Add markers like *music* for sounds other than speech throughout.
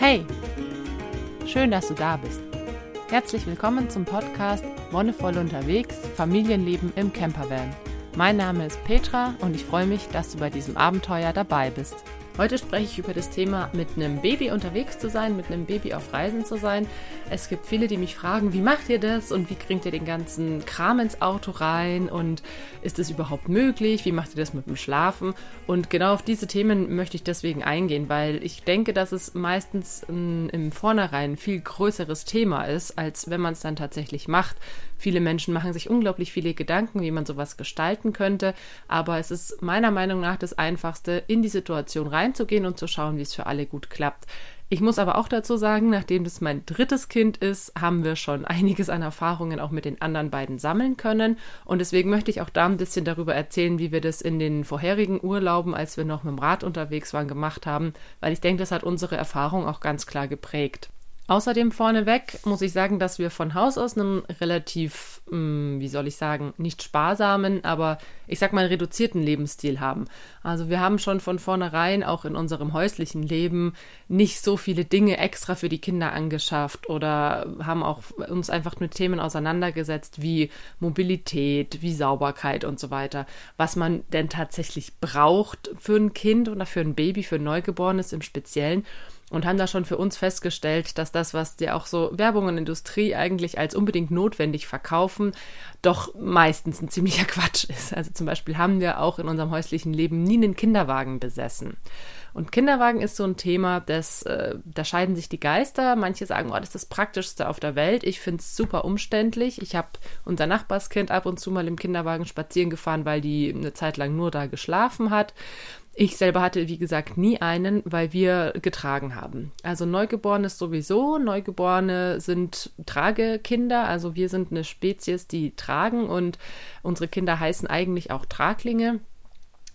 Hey, schön, dass du da bist. Herzlich willkommen zum Podcast Wonnevoll unterwegs, Familienleben im Campervan. Mein Name ist Petra und ich freue mich, dass du bei diesem Abenteuer dabei bist. Heute spreche ich über das Thema, mit einem Baby unterwegs zu sein, mit einem Baby auf Reisen zu sein. Es gibt viele, die mich fragen, wie macht ihr das und wie kriegt ihr den ganzen Kram ins Auto rein und ist es überhaupt möglich? Wie macht ihr das mit dem Schlafen? Und genau auf diese Themen möchte ich deswegen eingehen, weil ich denke, dass es meistens im Vornherein ein viel größeres Thema ist, als wenn man es dann tatsächlich macht. Viele Menschen machen sich unglaublich viele Gedanken, wie man sowas gestalten könnte, aber es ist meiner Meinung nach das Einfachste, in die Situation reinzugehen und zu schauen, wie es für alle gut klappt. Ich muss aber auch dazu sagen, nachdem das mein drittes Kind ist, haben wir schon einiges an Erfahrungen auch mit den anderen beiden sammeln können. Und deswegen möchte ich auch da ein bisschen darüber erzählen, wie wir das in den vorherigen Urlauben, als wir noch mit dem Rad unterwegs waren, gemacht haben, weil ich denke, das hat unsere Erfahrung auch ganz klar geprägt. Außerdem vorneweg muss ich sagen, dass wir von Haus aus einen relativ, hm, wie soll ich sagen, nicht sparsamen, aber ich sag mal reduzierten Lebensstil haben. Also wir haben schon von vornherein auch in unserem häuslichen Leben nicht so viele Dinge extra für die Kinder angeschafft oder haben auch uns einfach mit Themen auseinandergesetzt wie Mobilität, wie Sauberkeit und so weiter. Was man denn tatsächlich braucht für ein Kind oder für ein Baby, für ein Neugeborenes im Speziellen und haben da schon für uns festgestellt, dass das, was dir auch so Werbung und Industrie eigentlich als unbedingt notwendig verkaufen, doch meistens ein ziemlicher *laughs* Quatsch ist. Also zum Beispiel haben wir auch in unserem häuslichen Leben nie einen Kinderwagen besessen. Und Kinderwagen ist so ein Thema, das, äh, da scheiden sich die Geister. Manche sagen, oh, das ist das Praktischste auf der Welt. Ich finde es super umständlich. Ich habe unser Nachbarskind ab und zu mal im Kinderwagen spazieren gefahren, weil die eine Zeit lang nur da geschlafen hat. Ich selber hatte, wie gesagt, nie einen, weil wir getragen haben. Also Neugeborenes sowieso. Neugeborene sind Tragekinder. Also wir sind eine Spezies, die tragen und unsere Kinder heißen eigentlich auch Traglinge.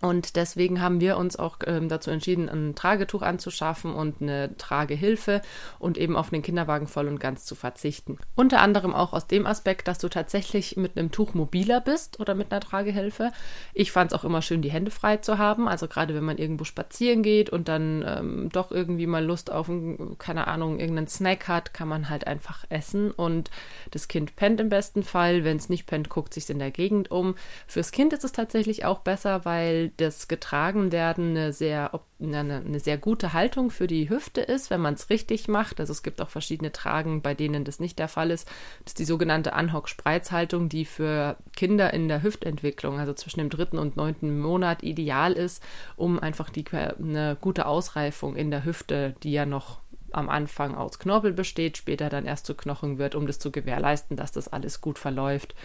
Und deswegen haben wir uns auch ähm, dazu entschieden, ein Tragetuch anzuschaffen und eine Tragehilfe und eben auf den Kinderwagen voll und ganz zu verzichten. Unter anderem auch aus dem Aspekt, dass du tatsächlich mit einem Tuch mobiler bist oder mit einer Tragehilfe. Ich fand es auch immer schön, die Hände frei zu haben. Also gerade wenn man irgendwo spazieren geht und dann ähm, doch irgendwie mal Lust auf, ein, keine Ahnung, irgendeinen Snack hat, kann man halt einfach essen und das Kind pennt im besten Fall. Wenn es nicht pennt, guckt sich in der Gegend um. Fürs Kind ist es tatsächlich auch besser, weil das Getragenwerden eine sehr, eine, eine sehr gute Haltung für die Hüfte ist, wenn man es richtig macht. Also es gibt auch verschiedene Tragen, bei denen das nicht der Fall ist. Das ist die sogenannte Anhock-Spreizhaltung, die für Kinder in der Hüftentwicklung, also zwischen dem dritten und neunten Monat, ideal ist, um einfach die, eine gute Ausreifung in der Hüfte, die ja noch am Anfang aus Knorpel besteht, später dann erst zu Knochen wird, um das zu gewährleisten, dass das alles gut verläuft.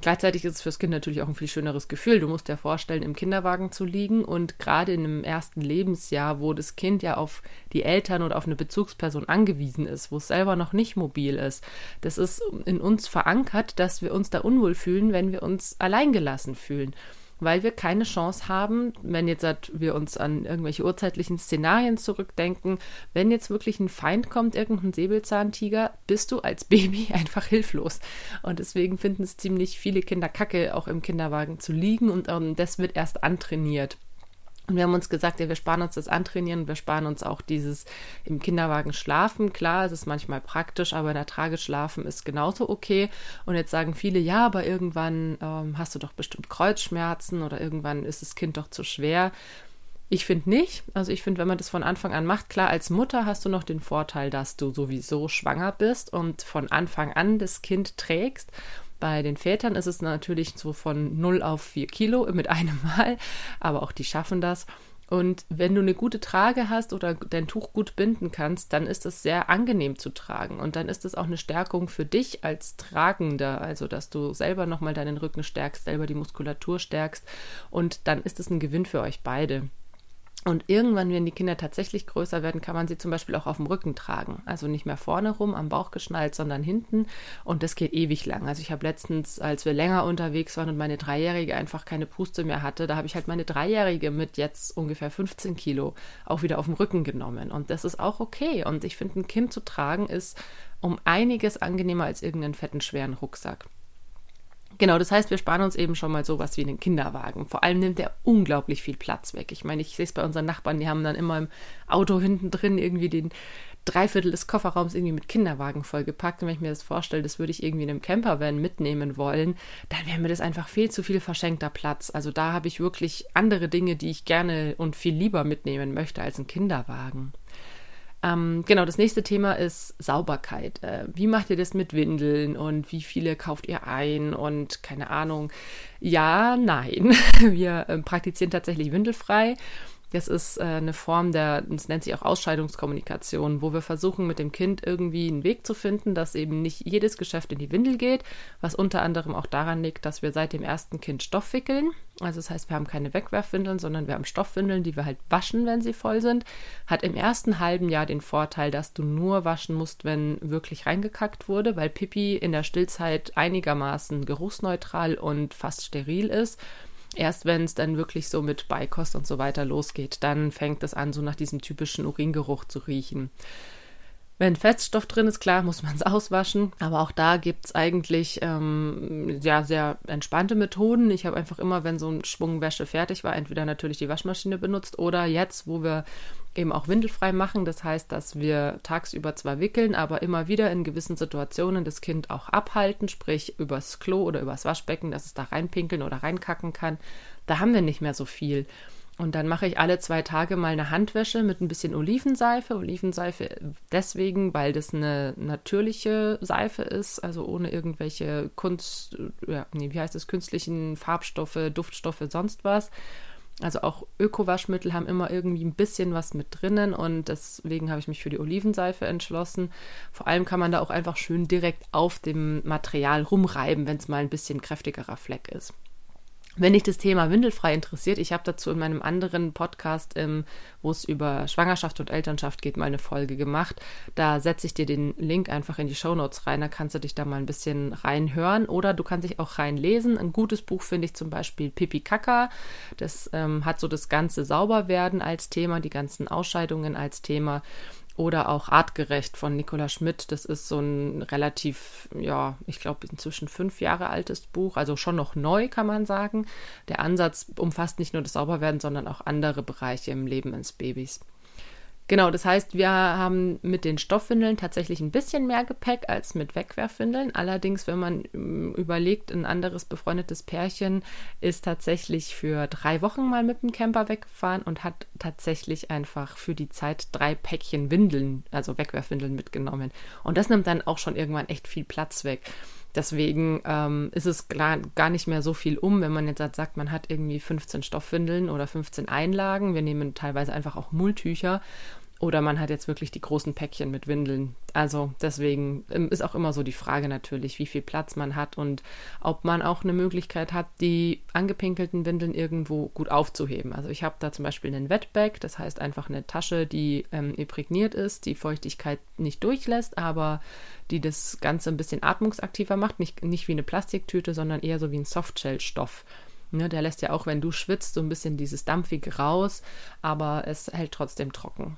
Gleichzeitig ist es fürs Kind natürlich auch ein viel schöneres Gefühl. Du musst dir vorstellen, im Kinderwagen zu liegen und gerade in einem ersten Lebensjahr, wo das Kind ja auf die Eltern oder auf eine Bezugsperson angewiesen ist, wo es selber noch nicht mobil ist, das ist in uns verankert, dass wir uns da unwohl fühlen, wenn wir uns alleingelassen fühlen weil wir keine Chance haben, wenn jetzt wir uns an irgendwelche urzeitlichen Szenarien zurückdenken, wenn jetzt wirklich ein Feind kommt, irgendein Säbelzahntiger, bist du als Baby *laughs* einfach hilflos. Und deswegen finden es ziemlich viele Kinder kacke, auch im Kinderwagen zu liegen und um, das wird erst antrainiert. Und wir haben uns gesagt, ja, wir sparen uns das Antrainieren, wir sparen uns auch dieses im Kinderwagen schlafen. Klar, es ist manchmal praktisch, aber in der Trage schlafen ist genauso okay. Und jetzt sagen viele, ja, aber irgendwann ähm, hast du doch bestimmt Kreuzschmerzen oder irgendwann ist das Kind doch zu schwer. Ich finde nicht. Also ich finde, wenn man das von Anfang an macht, klar, als Mutter hast du noch den Vorteil, dass du sowieso schwanger bist und von Anfang an das Kind trägst. Bei den Vätern ist es natürlich so von 0 auf 4 Kilo mit einem Mal, aber auch die schaffen das. Und wenn du eine gute Trage hast oder dein Tuch gut binden kannst, dann ist es sehr angenehm zu tragen. Und dann ist es auch eine Stärkung für dich als Tragender, also dass du selber nochmal deinen Rücken stärkst, selber die Muskulatur stärkst. Und dann ist es ein Gewinn für euch beide. Und irgendwann, wenn die Kinder tatsächlich größer werden, kann man sie zum Beispiel auch auf dem Rücken tragen. Also nicht mehr vorne rum am Bauch geschnallt, sondern hinten. Und das geht ewig lang. Also ich habe letztens, als wir länger unterwegs waren und meine Dreijährige einfach keine Puste mehr hatte, da habe ich halt meine Dreijährige mit jetzt ungefähr 15 Kilo auch wieder auf dem Rücken genommen. Und das ist auch okay. Und ich finde, ein Kind zu tragen ist um einiges angenehmer als irgendeinen fetten, schweren Rucksack. Genau, das heißt, wir sparen uns eben schon mal sowas wie einen Kinderwagen. Vor allem nimmt der unglaublich viel Platz weg. Ich meine, ich sehe es bei unseren Nachbarn, die haben dann immer im Auto hinten drin irgendwie den drei Viertel des Kofferraums irgendwie mit Kinderwagen vollgepackt. Und wenn ich mir das vorstelle, das würde ich irgendwie in einem Campervan mitnehmen wollen, dann wäre mir das einfach viel zu viel verschenkter Platz. Also da habe ich wirklich andere Dinge, die ich gerne und viel lieber mitnehmen möchte als ein Kinderwagen. Ähm, genau, das nächste Thema ist Sauberkeit. Äh, wie macht ihr das mit Windeln und wie viele kauft ihr ein und keine Ahnung. Ja, nein. *laughs* Wir äh, praktizieren tatsächlich windelfrei. Das ist äh, eine Form der, das nennt sich auch Ausscheidungskommunikation, wo wir versuchen, mit dem Kind irgendwie einen Weg zu finden, dass eben nicht jedes Geschäft in die Windel geht, was unter anderem auch daran liegt, dass wir seit dem ersten Kind Stoff wickeln. Also das heißt, wir haben keine Wegwerfwindeln, sondern wir haben Stoffwindeln, die wir halt waschen, wenn sie voll sind. Hat im ersten halben Jahr den Vorteil, dass du nur waschen musst, wenn wirklich reingekackt wurde, weil Pipi in der Stillzeit einigermaßen geruchsneutral und fast steril ist Erst wenn es dann wirklich so mit Beikost und so weiter losgeht, dann fängt es an, so nach diesem typischen Uringeruch zu riechen. Wenn Fettstoff drin ist, klar, muss man es *laughs* auswaschen. Aber auch da gibt es eigentlich ähm, ja, sehr entspannte Methoden. Ich habe einfach immer, wenn so ein Schwung Wäsche fertig war, entweder natürlich die Waschmaschine benutzt oder jetzt, wo wir eben auch windelfrei machen. Das heißt, dass wir tagsüber zwar wickeln, aber immer wieder in gewissen Situationen das Kind auch abhalten, sprich übers Klo oder übers Waschbecken, dass es da reinpinkeln oder reinkacken kann. Da haben wir nicht mehr so viel. Und dann mache ich alle zwei Tage mal eine Handwäsche mit ein bisschen Olivenseife. Olivenseife deswegen, weil das eine natürliche Seife ist, also ohne irgendwelche Kunst, ja, nee, wie heißt es, künstlichen Farbstoffe, Duftstoffe, sonst was. Also auch Öko-Waschmittel haben immer irgendwie ein bisschen was mit drinnen und deswegen habe ich mich für die Olivenseife entschlossen. Vor allem kann man da auch einfach schön direkt auf dem Material rumreiben, wenn es mal ein bisschen kräftigerer Fleck ist. Wenn dich das Thema windelfrei interessiert, ich habe dazu in meinem anderen Podcast, ähm, wo es über Schwangerschaft und Elternschaft geht, mal eine Folge gemacht. Da setze ich dir den Link einfach in die Show Notes rein, da kannst du dich da mal ein bisschen reinhören oder du kannst dich auch reinlesen. Ein gutes Buch finde ich zum Beispiel Pipi Kaka. Das ähm, hat so das ganze Sauberwerden als Thema, die ganzen Ausscheidungen als Thema oder auch Artgerecht von Nicola Schmidt. Das ist so ein relativ, ja, ich glaube, inzwischen fünf Jahre altes Buch, also schon noch neu, kann man sagen. Der Ansatz umfasst nicht nur das Sauberwerden, sondern auch andere Bereiche im Leben eines Babys. Genau, das heißt, wir haben mit den Stoffwindeln tatsächlich ein bisschen mehr Gepäck als mit Wegwerfwindeln. Allerdings, wenn man ähm, überlegt, ein anderes befreundetes Pärchen ist tatsächlich für drei Wochen mal mit dem Camper weggefahren und hat tatsächlich einfach für die Zeit drei Päckchen Windeln, also Wegwerfwindeln mitgenommen. Und das nimmt dann auch schon irgendwann echt viel Platz weg. Deswegen ähm, ist es klar, gar nicht mehr so viel um, wenn man jetzt sagt, man hat irgendwie 15 Stoffwindeln oder 15 Einlagen. Wir nehmen teilweise einfach auch Mulltücher oder man hat jetzt wirklich die großen Päckchen mit Windeln. Also deswegen ähm, ist auch immer so die Frage natürlich, wie viel Platz man hat und ob man auch eine Möglichkeit hat, die angepinkelten Windeln irgendwo gut aufzuheben. Also ich habe da zum Beispiel einen Wetbag, das heißt einfach eine Tasche, die ähm, imprägniert ist, die Feuchtigkeit nicht durchlässt, aber die das Ganze ein bisschen atmungsaktiver macht. Nicht, nicht wie eine Plastiktüte, sondern eher so wie ein Softshell-Stoff. Ne, der lässt ja auch, wenn du schwitzt, so ein bisschen dieses Dampfige raus, aber es hält trotzdem trocken.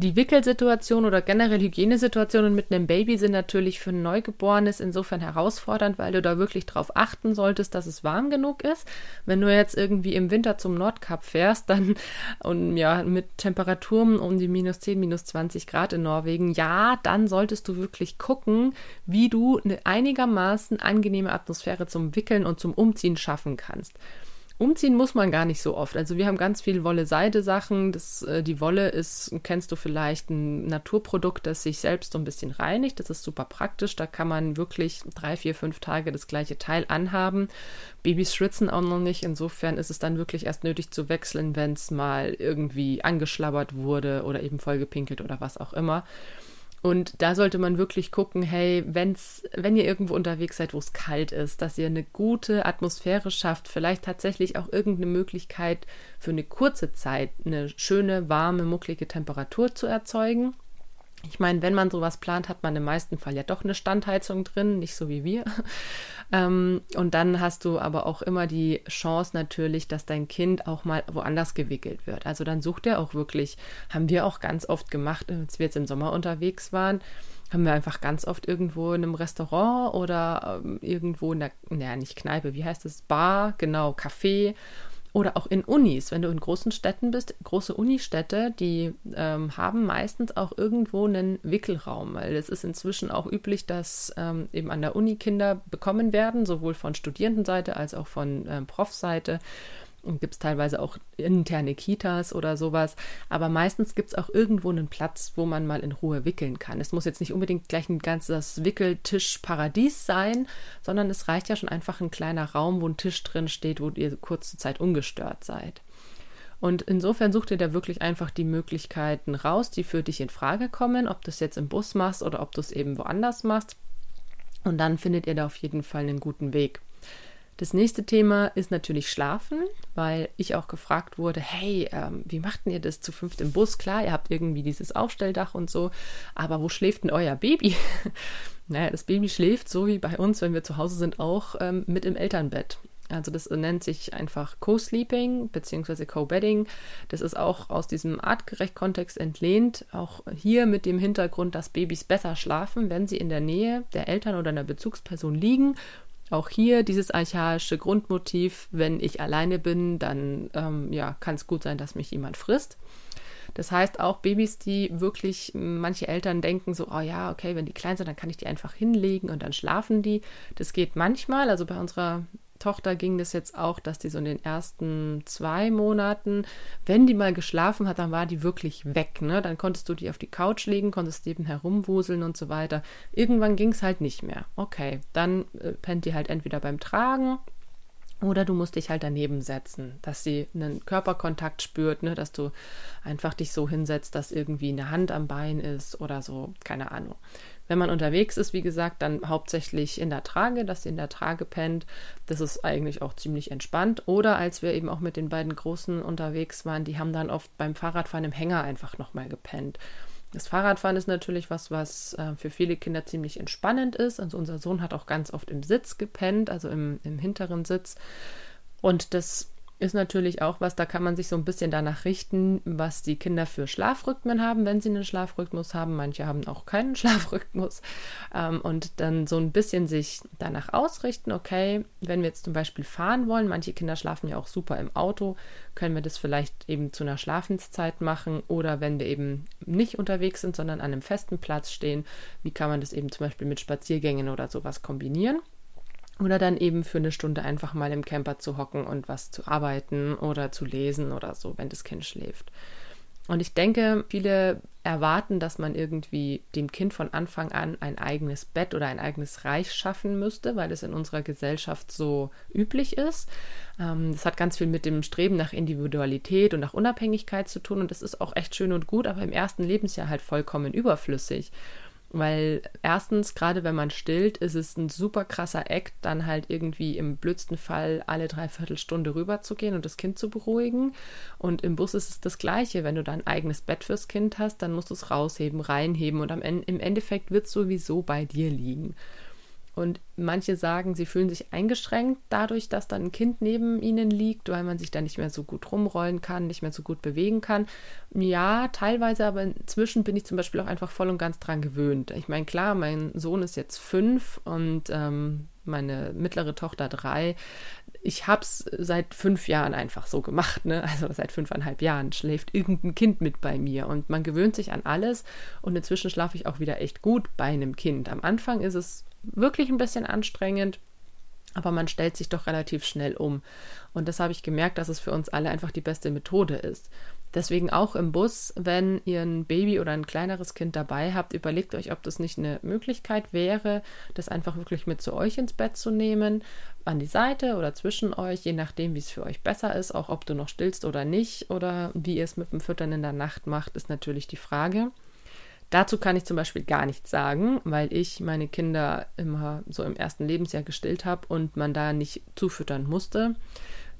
Die Wickelsituation oder generell Hygienesituationen mit einem Baby sind natürlich für ein Neugeborenes insofern herausfordernd, weil du da wirklich darauf achten solltest, dass es warm genug ist. Wenn du jetzt irgendwie im Winter zum Nordkap fährst, dann und ja, mit Temperaturen um die minus 10, minus 20 Grad in Norwegen, ja, dann solltest du wirklich gucken, wie du eine einigermaßen angenehme Atmosphäre zum Wickeln und zum Umziehen schaffen kannst. Umziehen muss man gar nicht so oft. Also wir haben ganz viel Wolle-Seide-Sachen. äh, die Wolle ist, kennst du vielleicht, ein Naturprodukt, das sich selbst so ein bisschen reinigt. Das ist super praktisch. Da kann man wirklich drei, vier, fünf Tage das gleiche Teil anhaben. Babys schwitzen auch noch nicht. Insofern ist es dann wirklich erst nötig zu wechseln, wenn es mal irgendwie angeschlabbert wurde oder eben vollgepinkelt oder was auch immer. Und da sollte man wirklich gucken, hey, wenn's, wenn ihr irgendwo unterwegs seid, wo es kalt ist, dass ihr eine gute Atmosphäre schafft, vielleicht tatsächlich auch irgendeine Möglichkeit für eine kurze Zeit eine schöne, warme, mucklige Temperatur zu erzeugen. Ich meine, wenn man sowas plant, hat man im meisten Fall ja doch eine Standheizung drin, nicht so wie wir. *laughs* Ähm, und dann hast du aber auch immer die Chance natürlich, dass dein Kind auch mal woanders gewickelt wird. Also dann sucht er auch wirklich, haben wir auch ganz oft gemacht, als wir jetzt im Sommer unterwegs waren, haben wir einfach ganz oft irgendwo in einem Restaurant oder ähm, irgendwo in der, naja, nicht Kneipe, wie heißt es, Bar, genau, Café Oder auch in Unis, wenn du in großen Städten bist, große Unistädte, die ähm, haben meistens auch irgendwo einen Wickelraum, weil es ist inzwischen auch üblich, dass ähm, eben an der Uni Kinder bekommen werden, sowohl von Studierendenseite als auch von ähm, Profseite. Und gibt es teilweise auch interne Kitas oder sowas. Aber meistens gibt es auch irgendwo einen Platz, wo man mal in Ruhe wickeln kann. Es muss jetzt nicht unbedingt gleich ein ganzes Wickeltisch-Paradies sein, sondern es reicht ja schon einfach ein kleiner Raum, wo ein Tisch drin steht, wo ihr kurze Zeit ungestört seid. Und insofern such dir da wirklich einfach die Möglichkeiten raus, die für dich in Frage kommen, ob du es jetzt im Bus machst oder ob du es eben woanders machst. Und dann findet ihr da auf jeden Fall einen guten Weg. Das nächste Thema ist natürlich Schlafen, weil ich auch gefragt wurde, hey, ähm, wie macht ihr das zu fünft im Bus? Klar, ihr habt irgendwie dieses Aufstelldach und so, aber wo schläft denn euer Baby? *laughs* naja, das Baby schläft so wie bei uns, wenn wir zu Hause sind, auch ähm, mit im Elternbett. Also das nennt sich einfach Co-Sleeping bzw. Co-Bedding. Das ist auch aus diesem artgerecht-Kontext entlehnt. Auch hier mit dem Hintergrund, dass Babys besser schlafen, wenn sie in der Nähe der Eltern oder einer Bezugsperson liegen auch hier dieses archaische Grundmotiv, wenn ich alleine bin, dann ähm, ja, kann es gut sein, dass mich jemand frisst. Das heißt, auch Babys, die wirklich, manche Eltern denken so, oh ja, okay, wenn die klein sind, dann kann ich die einfach hinlegen und dann schlafen die. Das geht manchmal. Also bei unserer Tochter ging das jetzt auch, dass die so in den ersten zwei Monaten, wenn die mal geschlafen hat, dann war die wirklich weg. Ne? Dann konntest du die auf die Couch legen, konntest eben herumwuseln und so weiter. Irgendwann ging es halt nicht mehr. Okay, dann äh, pennt die halt entweder beim Tragen oder du musst dich halt daneben setzen, dass sie einen Körperkontakt spürt, ne, dass du einfach dich so hinsetzt, dass irgendwie eine Hand am Bein ist oder so, keine Ahnung. Wenn man unterwegs ist, wie gesagt, dann hauptsächlich in der Trage, dass sie in der Trage pennt. Das ist eigentlich auch ziemlich entspannt. Oder als wir eben auch mit den beiden Großen unterwegs waren, die haben dann oft beim Fahrradfahren im Hänger einfach nochmal gepennt. Das Fahrradfahren ist natürlich was, was äh, für viele Kinder ziemlich entspannend ist. Also unser Sohn hat auch ganz oft im Sitz gepennt, also im, im hinteren Sitz. Und das ist natürlich auch was, da kann man sich so ein bisschen danach richten, was die Kinder für Schlafrhythmen haben, wenn sie einen Schlafrhythmus haben. Manche haben auch keinen *laughs* Schlafrhythmus. Ähm, und dann so ein bisschen sich danach ausrichten, okay, wenn wir jetzt zum Beispiel fahren wollen, manche Kinder schlafen ja auch super im Auto, können wir das vielleicht eben zu einer Schlafenszeit machen oder wenn wir eben nicht unterwegs sind, sondern an einem festen Platz stehen, wie kann man das eben zum Beispiel mit Spaziergängen oder sowas kombinieren? Oder dann eben für eine Stunde einfach mal im Camper zu hocken und was zu arbeiten oder zu lesen oder so, wenn das Kind schläft. Und ich denke, viele erwarten, dass man irgendwie dem Kind von Anfang an ein eigenes Bett oder ein eigenes Reich schaffen müsste, weil es in unserer Gesellschaft so üblich ist. Ähm, das hat ganz viel mit dem Streben nach Individualität und nach Unabhängigkeit zu tun und das ist auch echt schön und gut, aber im ersten Lebensjahr halt vollkommen überflüssig. Weil erstens, gerade wenn man stillt, ist es ein super krasser Act, dann halt irgendwie im blödsten Fall alle Dreiviertelstunde rüber zu gehen und das Kind zu beruhigen. Und im Bus ist es das Gleiche. Wenn du dein eigenes Bett fürs Kind hast, dann musst du es rausheben, reinheben und am im Endeffekt wird es sowieso bei dir liegen. Und manche sagen, sie fühlen sich eingeschränkt dadurch, dass dann ein Kind neben ihnen liegt, weil man sich da nicht mehr so gut rumrollen kann, nicht mehr so gut bewegen kann. Ja, teilweise, aber inzwischen bin ich zum Beispiel auch einfach voll und ganz dran gewöhnt. Ich meine, klar, mein Sohn ist jetzt fünf und ähm, meine mittlere Tochter drei. Ich habe es seit fünf Jahren einfach so gemacht, ne? Also seit fünfeinhalb Jahren schläft irgendein Kind mit bei mir und man gewöhnt sich an alles und inzwischen schlafe ich auch wieder echt gut bei einem Kind. Am Anfang ist es wirklich ein bisschen anstrengend, aber man stellt sich doch relativ schnell um. Und das habe ich gemerkt, dass es für uns alle einfach die beste Methode ist. Deswegen auch im Bus, wenn ihr ein Baby oder ein kleineres Kind dabei habt, überlegt euch, ob das nicht eine Möglichkeit wäre, das einfach wirklich mit zu euch ins Bett zu nehmen, an die Seite oder zwischen euch, je nachdem, wie es für euch besser ist, auch ob du noch stillst oder nicht oder wie ihr es mit dem Füttern in der Nacht macht, ist natürlich die Frage. Dazu kann ich zum Beispiel gar nichts sagen, weil ich meine Kinder immer so im ersten Lebensjahr gestillt habe und man da nicht zufüttern musste.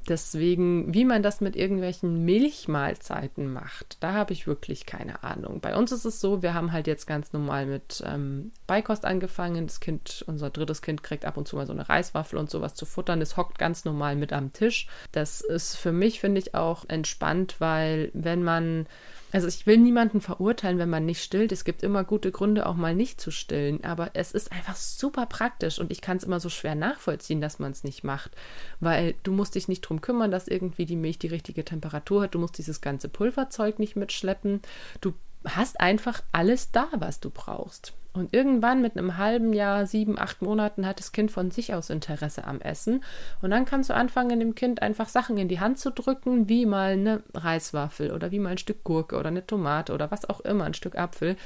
Deswegen, wie man das mit irgendwelchen Milchmahlzeiten macht, da habe ich wirklich keine Ahnung. Bei uns ist es so, wir haben halt jetzt ganz normal mit ähm, Beikost angefangen. Das Kind, unser drittes Kind, kriegt ab und zu mal so eine Reiswaffel und sowas zu futtern. Das hockt ganz normal mit am Tisch. Das ist für mich, finde ich, auch entspannt, weil wenn man Also ich will niemanden verurteilen, wenn man nicht stillt. Es gibt immer gute Gründe, auch mal nicht zu stillen. Aber es ist einfach super praktisch und ich kann es immer so schwer nachvollziehen, dass man es nicht macht. Weil du musst dich nicht drum kümmern, dass irgendwie die Milch die richtige Temperatur hat. Du musst dieses ganze Pulverzeug nicht mitschleppen. Du hast einfach alles da, was du brauchst. Und irgendwann mit einem halben Jahr, sieben, acht Monaten hat das Kind von sich aus Interesse am Essen. Und dann kannst du anfangen, dem Kind einfach Sachen in die Hand zu drücken, wie mal eine Reiswaffel oder wie mal ein Stück Gurke oder eine Tomate oder was auch immer, ein Stück Apfel.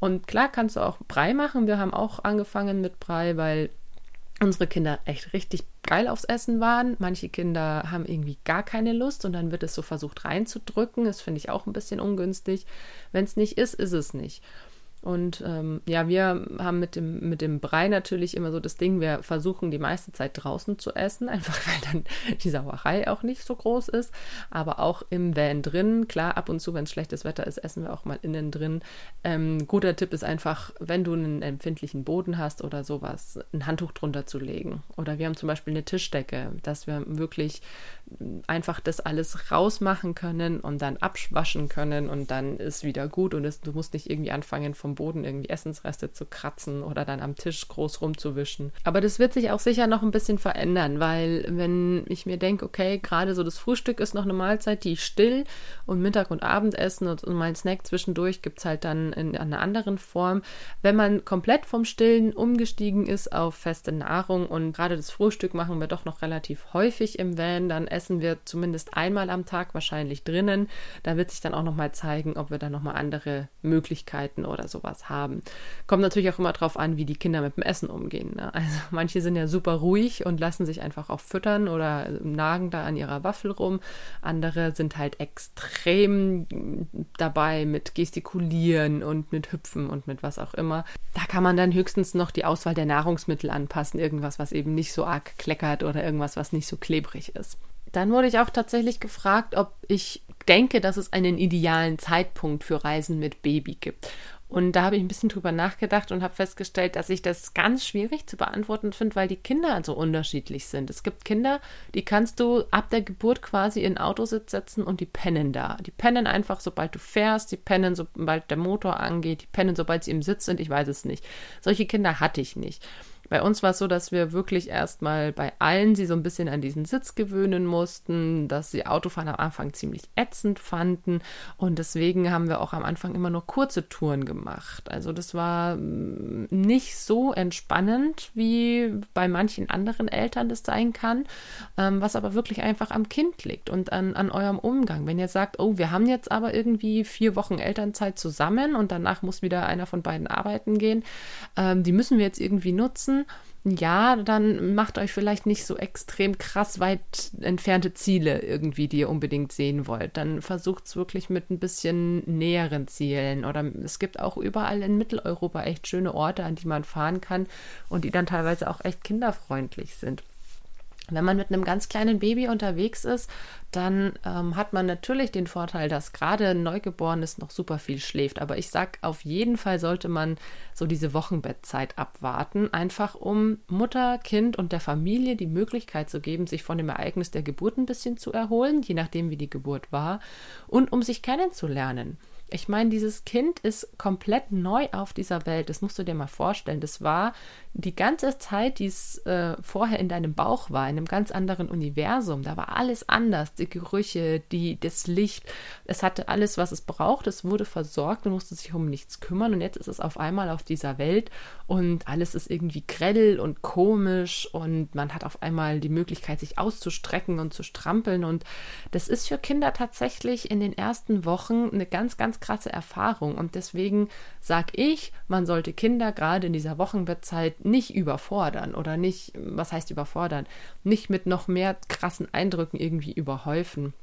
Und klar kannst du auch Brei machen. Wir haben auch angefangen mit Brei, weil unsere Kinder echt richtig geil aufs Essen waren. Manche Kinder haben irgendwie gar keine Lust und dann wird es so versucht reinzudrücken. Das finde ich auch ein bisschen ungünstig. Wenn es nicht ist, ist es nicht. Und ähm, ja, wir haben mit dem, mit dem Brei natürlich immer so das Ding, wir versuchen die meiste Zeit draußen zu essen, *laughs* einfach weil dann die Sauerei auch nicht so groß ist. Aber auch im Van drin, klar, ab und zu, wenn es schlechtes Wetter ist, essen wir auch mal innen drin. Ähm, guter Tipp ist einfach, wenn du einen empfindlichen Boden hast oder sowas, ein Handtuch drunter zu legen. Oder wir haben zum Beispiel eine Tischdecke, dass wir wirklich einfach das alles rausmachen können und dann abwaschen können und dann ist wieder gut und es, du musst nicht irgendwie anfangen, vom Boden irgendwie Essensreste zu kratzen oder dann am Tisch groß rumzuwischen. Aber das wird sich auch sicher noch ein bisschen verändern, weil wenn ich mir denke, okay, gerade so das Frühstück ist noch eine Mahlzeit, die ich still und Mittag und Abendessen und, und mein Snack zwischendurch gibt es halt dann in, in einer anderen Form. Wenn man komplett vom Stillen umgestiegen ist auf feste Nahrung und gerade das Frühstück machen wir doch noch relativ häufig im Van, dann essen wir zumindest einmal am Tag wahrscheinlich drinnen. Da wird sich dann auch nochmal zeigen, ob wir da nochmal andere Möglichkeiten oder sowas haben. Kommt natürlich auch immer darauf an, wie die Kinder mit dem Essen umgehen. Ne? Also *laughs* manche sind ja super ruhig und lassen sich einfach auch füttern oder nagen da an ihrer Waffel rum. Andere sind halt extrem dabei mit Gestikulieren und mit Hüpfen und mit was auch immer. Da kann man dann höchstens noch die Auswahl der Nahrungsmittel anpassen. Irgendwas, was eben nicht so arg kleckert oder irgendwas, was nicht so klebrig ist. Dann wurde ich auch tatsächlich gefragt, ob ich denke, dass es einen idealen Zeitpunkt für Reisen mit Baby gibt. Und da habe ich ein bisschen drüber nachgedacht und habe festgestellt, dass ich das ganz schwierig zu beantworten finde, weil die Kinder so unterschiedlich sind. Es gibt Kinder, die kannst du ab der Geburt quasi in Autositz setzen und die pennen da. Die pennen einfach, sobald du fährst, die pennen, sobald der Motor angeht, die pennen, sobald sie im Sitz sind. Ich weiß es nicht. Solche Kinder hatte ich nicht. Bei uns war es so, dass wir wirklich erstmal bei allen sie so ein bisschen an diesen Sitz gewöhnen mussten, dass sie Autofahren am Anfang ziemlich ätzend fanden und deswegen haben wir auch am Anfang immer nur kurze Touren gemacht. Also das war mm, nicht so entspannend, wie bei manchen anderen Eltern das sein kann, ähm, was aber wirklich einfach am Kind liegt und an, an eurem Umgang. Wenn ihr sagt, oh, wir haben jetzt aber irgendwie vier Wochen Elternzeit zusammen und danach muss wieder einer von beiden arbeiten gehen, ähm, die müssen wir jetzt irgendwie nutzen ja, dann macht euch vielleicht nicht so extrem krass weit entfernte Ziele irgendwie, die ihr unbedingt sehen wollt. Dann versucht es wirklich mit ein bisschen näheren Zielen. Oder es gibt auch überall in Mitteleuropa echt schöne Orte, an die man fahren kann und die dann teilweise auch echt kinderfreundlich sind. Wenn man mit einem ganz kleinen Baby unterwegs ist, dann ähm, hat man natürlich den Vorteil, dass gerade ein Neugeborenes noch super viel schläft. Aber ich sag, auf jeden Fall sollte man so diese Wochenbettzeit abwarten, einfach um Mutter, Kind und der Familie die Möglichkeit zu geben, sich von dem Ereignis der Geburt ein bisschen zu erholen, je nachdem, wie die Geburt war, und um sich kennenzulernen. Ich meine, dieses Kind ist komplett neu auf dieser Welt. Das musst du dir mal vorstellen. Das war die ganze Zeit, die es äh, vorher in deinem Bauch war, in einem ganz anderen Universum. Da war alles anders. Die Gerüche, die, das Licht. Es hatte alles, was es braucht. Es wurde versorgt und musste sich um nichts kümmern. Und jetzt ist es auf einmal auf dieser Welt und alles ist irgendwie grell und komisch und man hat auf einmal die Möglichkeit, sich auszustrecken und zu strampeln. Und das ist für Kinder tatsächlich in den ersten Wochen eine ganz, ganz krasse Erfahrung. Und deswegen sage ich, man sollte Kinder gerade in dieser Wochenbettzeit nicht überfordern oder nicht, was heißt überfordern, nicht mit noch mehr krassen Eindrücken irgendwie überhäufen.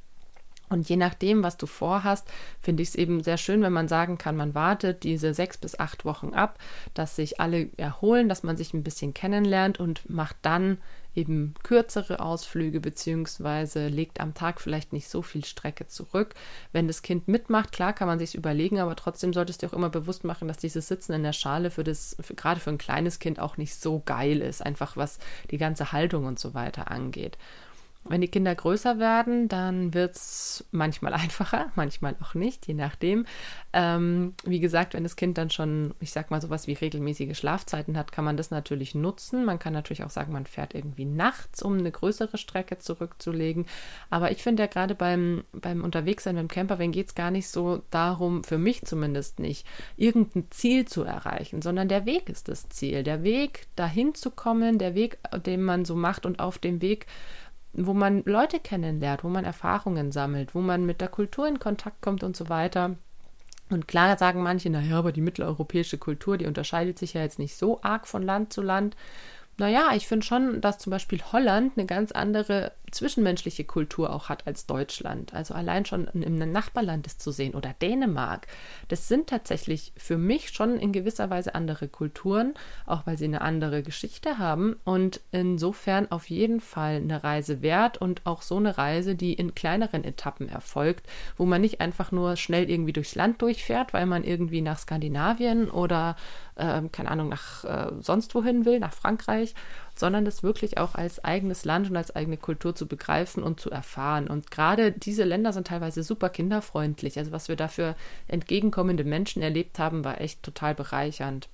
Und je nachdem, was du vorhast, finde ich es eben sehr schön, wenn man sagen kann, man wartet diese sechs bis acht Wochen ab, dass sich alle erholen, dass man sich ein bisschen kennenlernt und macht dann eben kürzere Ausflüge beziehungsweise legt am Tag vielleicht nicht so viel Strecke zurück. Wenn das Kind mitmacht, klar kann man sich überlegen, aber trotzdem solltest du auch immer bewusst machen, dass dieses Sitzen in der Schale für das, für, gerade für ein kleines Kind auch nicht so geil ist, einfach was die ganze Haltung und so weiter angeht. Wenn die Kinder größer werden, dann wird es manchmal *laughs* einfacher, manchmal auch nicht, je nachdem. Ähm, wie gesagt, wenn das Kind dann schon, ich sag mal, sowas wie regelmäßige Schlafzeiten hat, kann man das natürlich nutzen. Man kann natürlich auch sagen, man fährt irgendwie nachts, um eine größere Strecke zurückzulegen. Aber ich finde ja gerade beim, beim Unterwegssein dem Campervan geht es gar nicht so darum, für mich zumindest nicht, irgendein Ziel zu erreichen, sondern der Weg ist das Ziel. Der Weg, dahin zu kommen, der Weg, den man so macht und auf dem Weg wo man Leute kennenlernt, wo man Erfahrungen sammelt, wo man mit der Kultur in Kontakt kommt und so weiter. Und klar sagen manche, naja, aber die mitteleuropäische Kultur, die unterscheidet sich ja jetzt nicht so arg von Land zu Land. Naja, ich finde schon, dass zum Beispiel Holland eine ganz andere zwischenmenschliche Kultur auch hat als Deutschland. Also allein schon einem Nachbarland ist zu sehen oder Dänemark. Das sind tatsächlich für mich schon in gewisser Weise andere Kulturen, auch weil sie eine andere Geschichte haben und insofern auf jeden Fall eine Reise wert und auch so eine Reise, die in kleineren Etappen erfolgt, wo man nicht einfach nur schnell irgendwie durchs Land durchfährt, weil man irgendwie nach Skandinavien oder äh, keine Ahnung nach äh, sonst wohin will, nach Frankreich sondern das wirklich auch als eigenes Land und als eigene Kultur zu begreifen und zu erfahren. Und gerade diese Länder sind teilweise super kinderfreundlich. Also was wir da für entgegenkommende Menschen erlebt haben, war echt total bereichernd.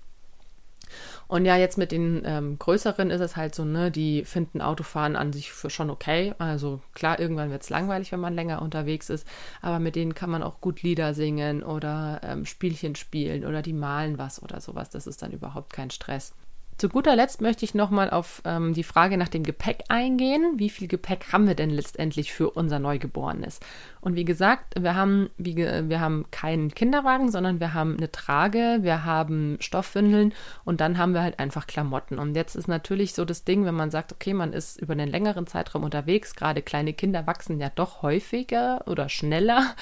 Und ja, jetzt mit den ähm, größeren ist es halt so, ne, die finden Autofahren an sich für schon okay. Also klar, irgendwann wird es langweilig, wenn man länger unterwegs ist, aber mit denen kann man auch gut Lieder singen oder ähm, Spielchen spielen oder die malen was oder sowas. Das ist dann überhaupt kein Stress. Zu guter Letzt möchte ich nochmal auf ähm, die Frage nach dem Gepäck eingehen. Wie viel Gepäck haben wir denn letztendlich für unser Neugeborenes? Und wie gesagt, wir haben, wie, wir haben keinen Kinderwagen, sondern wir haben eine Trage, wir haben Stoffwindeln und dann haben wir halt einfach Klamotten. Und jetzt ist natürlich so das Ding, wenn man sagt, okay, man ist über einen längeren Zeitraum unterwegs, gerade kleine Kinder wachsen ja doch häufiger oder schneller.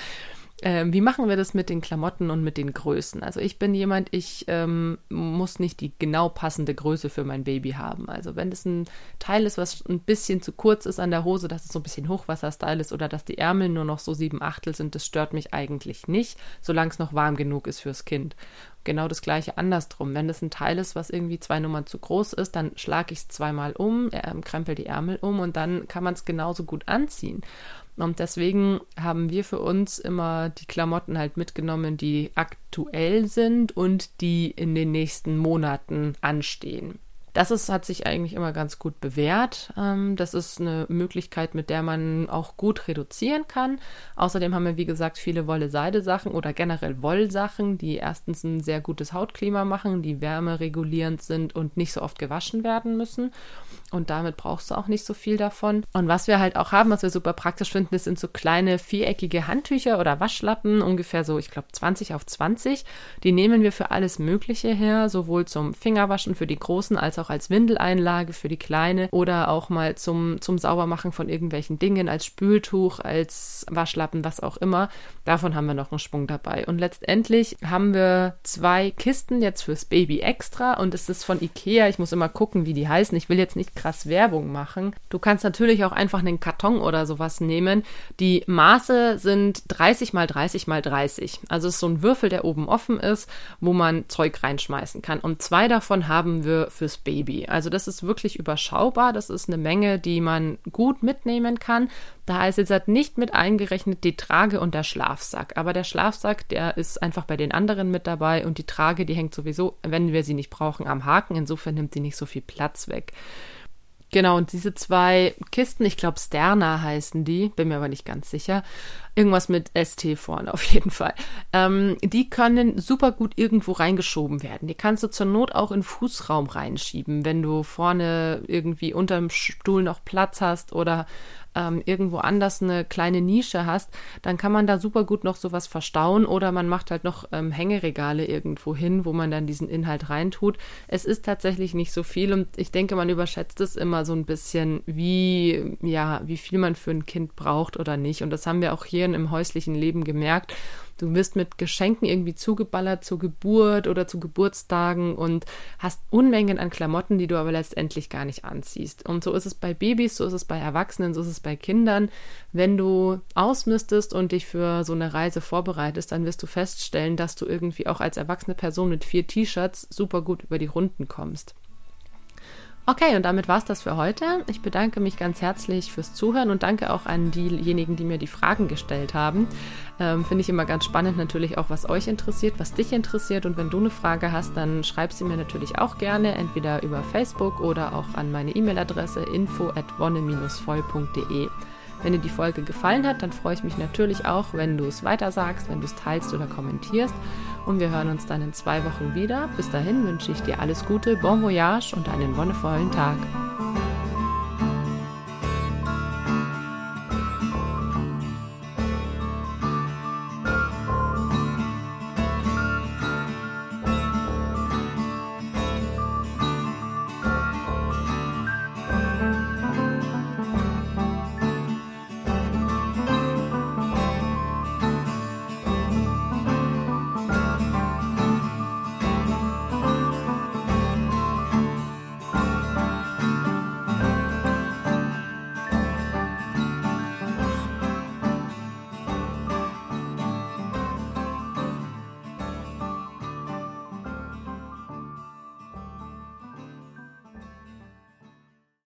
Ähm, wie machen wir das mit den Klamotten und mit den Größen? Also ich bin jemand, ich ähm, muss nicht die genau passende Größe für mein Baby haben. Also wenn es ein Teil ist, was ein bisschen zu kurz ist an der Hose, dass es so ein bisschen Hochwasserstyle ist oder dass die Ärmel nur noch so sieben Achtel sind, das stört mich eigentlich nicht, solange es noch warm genug ist fürs Kind. Genau das gleiche andersrum. Wenn es ein Teil ist, was irgendwie zwei Nummern zu groß ist, dann schlage ich es zweimal um, äh, krempel die Ärmel um und dann kann man es genauso gut anziehen. Und deswegen haben wir für uns immer die Klamotten halt mitgenommen, die aktuell sind und die in den nächsten Monaten anstehen. Das ist, hat sich eigentlich immer ganz gut bewährt. Ähm, das ist eine Möglichkeit, mit der man auch gut reduzieren kann. Außerdem haben wir, wie gesagt, viele Wolle-Seide-Sachen oder generell Wollsachen, die erstens ein sehr gutes Hautklima machen, die wärmeregulierend sind und nicht so oft gewaschen werden müssen. Und damit brauchst du auch nicht so viel davon. Und was wir halt auch haben, was wir super praktisch finden, das sind so kleine viereckige Handtücher oder Waschlappen, ungefähr so, ich glaube, 20 auf 20. Die nehmen wir für alles Mögliche her, sowohl zum Fingerwaschen für die Großen als auch als Windeleinlage für die Kleine oder auch mal zum, zum Saubermachen von irgendwelchen Dingen, als Spültuch, als Waschlappen, was auch immer. Davon haben wir noch einen Schwung dabei. Und letztendlich haben wir zwei Kisten jetzt fürs Baby extra und es ist von Ikea. Ich muss immer gucken, wie die heißen. Ich will jetzt nicht krass Werbung machen. Du kannst natürlich auch einfach einen Karton oder sowas nehmen. Die Maße sind 30 mal 30 mal 30. Also es ist so ein Würfel, der oben offen ist, wo man Zeug reinschmeißen kann. Und zwei davon haben wir fürs Baby. Also das ist wirklich überschaubar. Das ist eine Menge, die man gut mitnehmen kann. Da ist jetzt halt nicht mit eingerechnet die Trage und der Schlafsack. Aber der Schlafsack, der ist einfach bei den anderen mit dabei und die Trage, die hängt sowieso, wenn wir sie nicht brauchen, am Haken. Insofern nimmt sie nicht so viel Platz weg. Genau, und diese zwei Kisten, ich glaube Sterna heißen die, bin mir aber nicht ganz sicher. Irgendwas mit ST vorne auf jeden Fall. Ähm, die können super gut irgendwo reingeschoben werden. Die kannst du zur Not auch in Fußraum reinschieben, wenn du vorne irgendwie unterm Stuhl noch Platz hast oder ähm, irgendwo anders eine kleine Nische hast, dann kann man da super gut noch sowas verstauen oder man macht halt noch ähm, Hängeregale irgendwo hin, wo man dann diesen Inhalt reintut. Es ist tatsächlich nicht so viel und ich denke, man überschätzt es immer so ein bisschen, wie, ja, wie viel man für ein Kind braucht oder nicht. Und das haben wir auch hier im häuslichen Leben gemerkt. Du wirst mit Geschenken irgendwie zugeballert zur Geburt oder zu Geburtstagen und hast Unmengen an Klamotten, die du aber letztendlich gar nicht anziehst. Und so ist es bei Babys, so ist es bei Erwachsenen, so ist es bei Kindern. Wenn du ausmüsstest und dich für so eine Reise vorbereitest, dann wirst du feststellen, dass du irgendwie auch als erwachsene Person mit vier T-Shirts super gut über die Runden kommst. Okay, und damit war es das für heute. Ich bedanke mich ganz herzlich fürs Zuhören und danke auch an diejenigen, die mir die Fragen gestellt haben. Ähm, Finde ich immer ganz spannend natürlich auch, was euch interessiert, was dich interessiert. Und wenn du eine Frage hast, dann schreib sie mir natürlich auch gerne, entweder über Facebook oder auch an meine E-Mail-Adresse info at wonne-voll.de. Wenn dir die Folge gefallen hat, dann freue ich mich natürlich auch, wenn du es weitersagst, wenn du es teilst oder kommentierst. Und wir hören uns dann in zwei Wochen wieder. Bis dahin wünsche ich dir alles Gute, bon voyage und einen wonnevollen Tag.